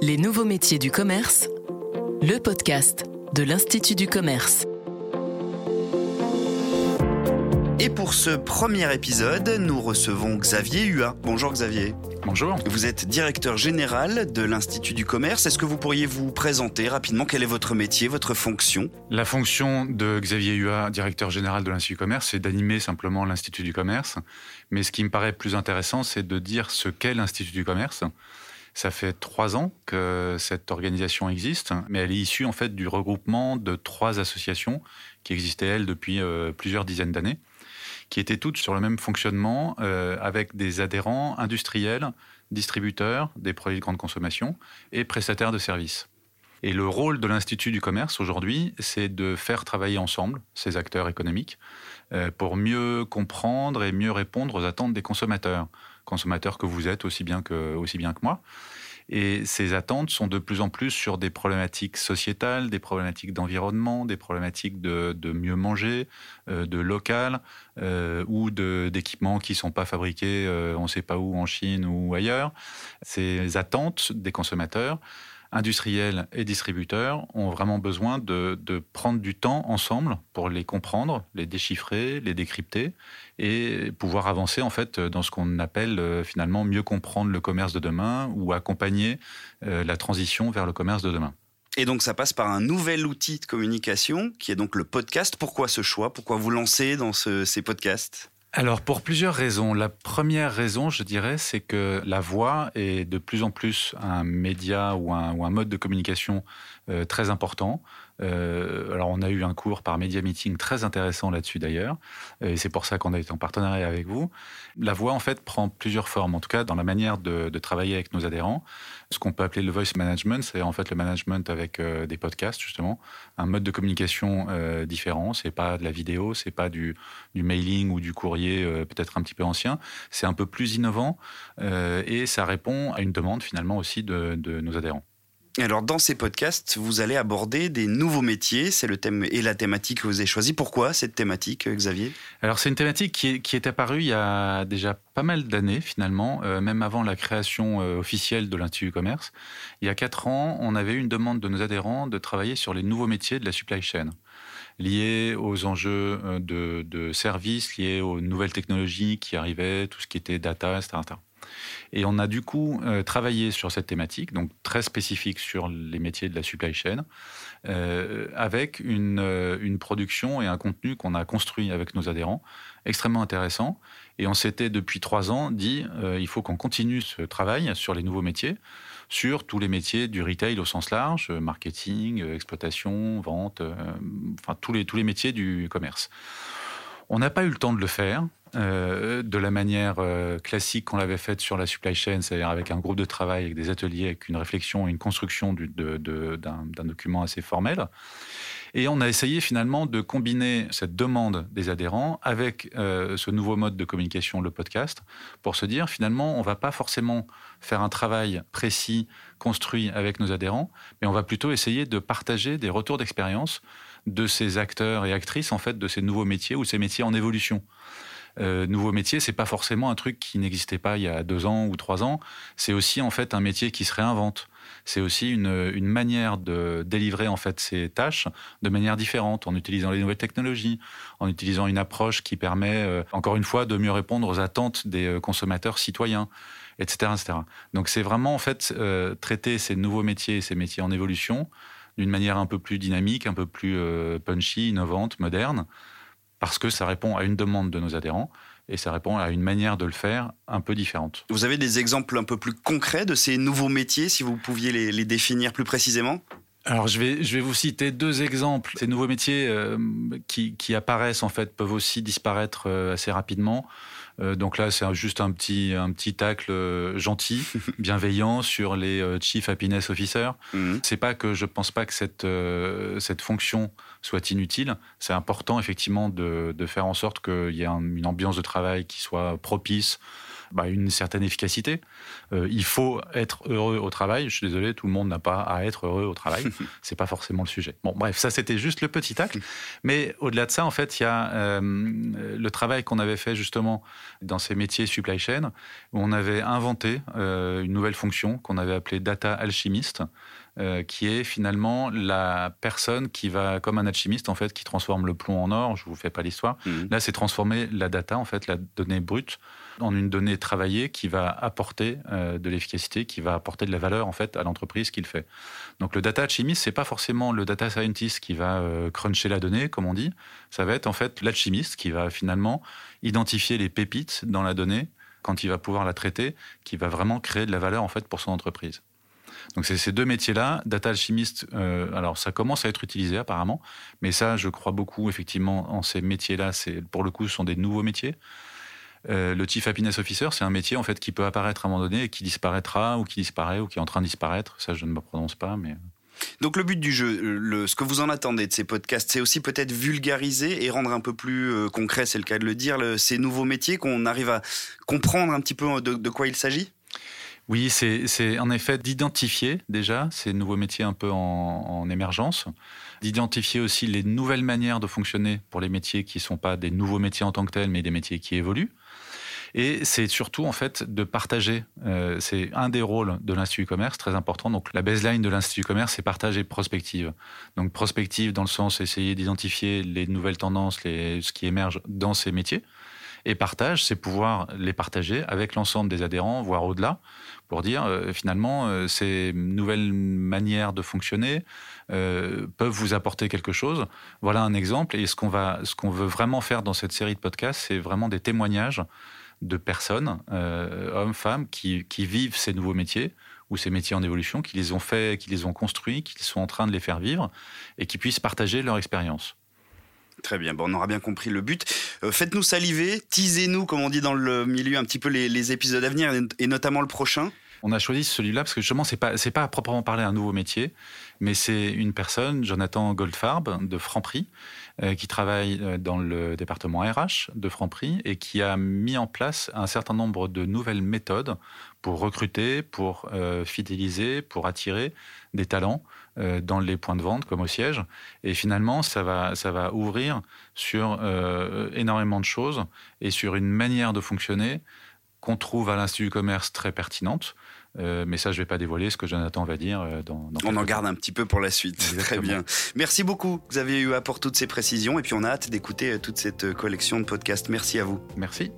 Les nouveaux métiers du commerce, le podcast de l'Institut du commerce. Et pour ce premier épisode, nous recevons Xavier Hua. Bonjour Xavier. Bonjour. Vous êtes directeur général de l'Institut du commerce. Est-ce que vous pourriez vous présenter rapidement quel est votre métier, votre fonction? La fonction de Xavier Hua, directeur général de l'Institut du commerce, c'est d'animer simplement l'Institut du commerce. Mais ce qui me paraît plus intéressant, c'est de dire ce qu'est l'Institut du commerce. Ça fait trois ans que cette organisation existe, mais elle est issue en fait du regroupement de trois associations qui existaient elles depuis euh, plusieurs dizaines d'années, qui étaient toutes sur le même fonctionnement euh, avec des adhérents industriels, distributeurs des produits de grande consommation et prestataires de services. Et le rôle de l'Institut du commerce aujourd'hui, c'est de faire travailler ensemble ces acteurs économiques euh, pour mieux comprendre et mieux répondre aux attentes des consommateurs consommateur que vous êtes aussi bien que, aussi bien que moi. Et ces attentes sont de plus en plus sur des problématiques sociétales, des problématiques d'environnement, des problématiques de, mieux manger, euh, de local euh, ou d'équipements qui ne sont pas fabriqués euh, on ne sait pas où, en Chine ou ailleurs. Ces attentes des consommateurs industriels et distributeurs ont vraiment besoin de, prendre du temps ensemble pour les comprendre, les déchiffrer, les décrypter et pouvoir avancer en fait dans ce qu'on appelle euh, finalement mieux comprendre le commerce de demain ou accompagner euh, la transition vers le commerce de demain. Et donc ça passe par un nouvel outil de communication qui est donc le podcast. Pourquoi ce choix? Pourquoi vous lancer dans ces podcasts? Alors pour plusieurs raisons. La première raison, je dirais, c'est que la voix est de plus en plus un média ou un, mode de communication euh, très important. Euh, alors, on a eu un cours par Media Meeting très intéressant là-dessus d'ailleurs, et c'est pour ça qu'on a été en partenariat avec vous. La voix, en fait, prend plusieurs formes, en tout cas dans la manière de, travailler avec nos adhérents. Ce qu'on peut appeler le voice management, c'est en fait le management avec euh, des podcasts, justement, un mode de communication euh, différent. C'est pas de la vidéo, c'est pas du, du, mailing ou du courrier peut-être un petit peu ancien. C'est un peu plus innovant et ça répond à une demande finalement aussi de, de nos adhérents. Alors dans ces podcasts, vous allez aborder des nouveaux métiers, c'est le thème et la thématique que vous avez choisi. Pourquoi cette thématique, euh, Xavier? Alors c'est une thématique qui est, apparue il y a déjà pas mal d'années finalement, euh, même avant la création euh, officielle de l'Institut du commerce. Il y a quatre ans, on avait eu une demande de nos adhérents de travailler sur les nouveaux métiers de la supply chain liés aux enjeux de, de services, liés aux nouvelles technologies qui arrivaient, tout ce qui était data, etc. Et on a du coup euh, travaillé sur cette thématique, donc très spécifique sur les métiers de la supply chain, euh, avec euh, une, production et un contenu qu'on a construit avec nos adhérents, extrêmement intéressant. Et on s'était depuis trois ans dit, il faut qu'on continue ce travail sur les nouveaux métiers, sur tous les métiers du retail au sens large, marketing, exploitation, vente, enfin tous les, tous les métiers du commerce. On n'a pas eu le temps de le faire. Euh, de la manière euh, classique qu'on l'avait faite sur la supply chain, c'est-à-dire avec un groupe de travail, avec des ateliers, avec une réflexion et une construction d'un document assez formel. Et on a essayé finalement de combiner cette demande des adhérents avec euh, ce nouveau mode de communication, le podcast, pour se dire finalement, on ne va pas forcément faire un travail précis, construit avec nos adhérents, mais on va plutôt essayer de partager des retours d'expérience de ces acteurs et actrices, en fait, de ces nouveaux métiers ou ces métiers en évolution. Euh, nouveau métier, c'est pas forcément un truc qui n'existait pas il y a deux ans ou trois ans. C'est aussi en fait un métier qui se réinvente. C'est aussi une, manière de délivrer en fait ces tâches de manière différente, en utilisant les nouvelles technologies, en utilisant une approche qui permet, euh, encore une fois, de mieux répondre aux attentes des euh, consommateurs citoyens, etc., etc. Donc c'est vraiment en fait traiter ces nouveaux métiers, ces métiers en évolution, d'une manière un peu plus dynamique, un peu plus punchy, innovante, moderne parce que ça répond à une demande de nos adhérents et ça répond à une manière de le faire un peu différente. Vous avez des exemples un peu plus concrets de ces nouveaux métiers, si vous pouviez les, définir plus précisément? Alors je vais, je vais vous citer deux exemples. Ces nouveaux métiers euh, qui, qui, apparaissent en fait peuvent aussi disparaître euh, assez rapidement. Euh, donc là, c'est juste un petit, un petit tacle euh, gentil, bienveillant sur les euh, Chief Happiness Officers. Mhm. C'est pas que je pense pas que cette, cette fonction soit inutile. C'est important, effectivement, de, de, faire en sorte qu'il y ait une ambiance de travail qui soit propice bah, une certaine efficacité. Euh, il faut être heureux au travail. Je suis désolé, tout le monde n'a pas à être heureux au travail. c'est pas forcément le sujet. Bon, bref, ça c'était juste le petit acte. Mais au-delà de ça, en fait, il y a euh, le travail qu'on avait fait justement dans ces métiers supply chain, où on avait inventé euh, une nouvelle fonction qu'on avait appelée data alchimiste. Euh, qui est finalement la personne qui va, comme un alchimiste en fait, qui transforme le plomb en or. Je vous fais pas l'histoire. Mhm. Là, c'est transformer la data, en fait, la donnée brute, en une donnée travaillée qui va apporter euh, de l'efficacité, qui va apporter de la valeur en fait à l'entreprise qu'il fait. Donc le data alchimiste, c'est pas forcément le data scientist qui va euh, cruncher la donnée, comme on dit. Ça va être en fait l'alchimiste qui va finalement identifier les pépites dans la donnée quand il va pouvoir la traiter, qui va vraiment créer de la valeur en fait pour son entreprise. Donc c'est ces deux métiers-là, data alchimiste. Euh, alors ça commence à être utilisé apparemment, mais ça, je crois beaucoup effectivement en ces métiers-là. C'est pour le coup, ce sont des nouveaux métiers. Euh, le Chief Happiness Officer, c'est un métier en fait qui peut apparaître à un moment donné et qui disparaîtra ou qui disparaît ou qui est en train de disparaître. Ça, je ne me prononce pas, mais. Donc le but du jeu, le, ce que vous en attendez de ces podcasts, c'est aussi peut-être vulgariser et rendre un peu plus euh, concret, c'est le cas de le dire, ces nouveaux métiers, qu'on arrive à comprendre un petit peu de quoi il s'agit? Oui, c'est en effet d'identifier déjà ces nouveaux métiers un peu en, émergence, d'identifier aussi les nouvelles manières de fonctionner pour les métiers qui ne sont pas des nouveaux métiers en tant que tels, mais des métiers qui évoluent. Et c'est surtout en fait de partager. Euh, c'est un des rôles de l'Institut Commerce, très important. Donc la baseline de l'Institut Commerce, c'est partager prospective. Donc prospective dans le sens essayer d'identifier les nouvelles tendances, ce qui émerge dans ces métiers. Et partage, c'est pouvoir les partager avec l'ensemble des adhérents, voire au-delà, pour dire euh, finalement euh, ces nouvelles manières de fonctionner euh, peuvent vous apporter quelque chose. Voilà un exemple. Et ce qu'on va, ce qu'on veut vraiment faire dans cette série de podcasts, c'est vraiment des témoignages de personnes, hommes, femmes, qui, qui, vivent ces nouveaux métiers ou ces métiers en évolution, qui les ont faits, qui les ont construits, qui sont en train de les faire vivre et qui puissent partager leur expérience. Très bien, bon, on aura bien compris le but. Euh, faites-nous saliver, teasez-nous, comme on dit dans le milieu, un petit peu les, épisodes à venir, et notamment le prochain. On a choisi celui-là parce que justement, c'est pas, c'est pas à proprement parler un nouveau métier, mais c'est une personne, Jonathan Goldfarb, de Franprix, euh, qui travaille euh, dans le département RH de Franprix et qui a mis en place un certain nombre de nouvelles méthodes pour recruter, pour fidéliser, pour attirer des talents euh, dans les points de vente comme au siège. Et finalement, ça va, ça va ouvrir sur euh, énormément de choses et sur une manière de fonctionner qu'on trouve à l'Institut du commerce très pertinente. Euh, mais ça, je ne vais pas dévoiler ce que Jonathan va dire. Dans, on en garde un petit peu pour la suite. Très bien. Merci beaucoup. Vous avez eu à pour toutes ces précisions. Et puis, on a hâte d'écouter toute cette collection de podcasts. Merci à vous. Merci.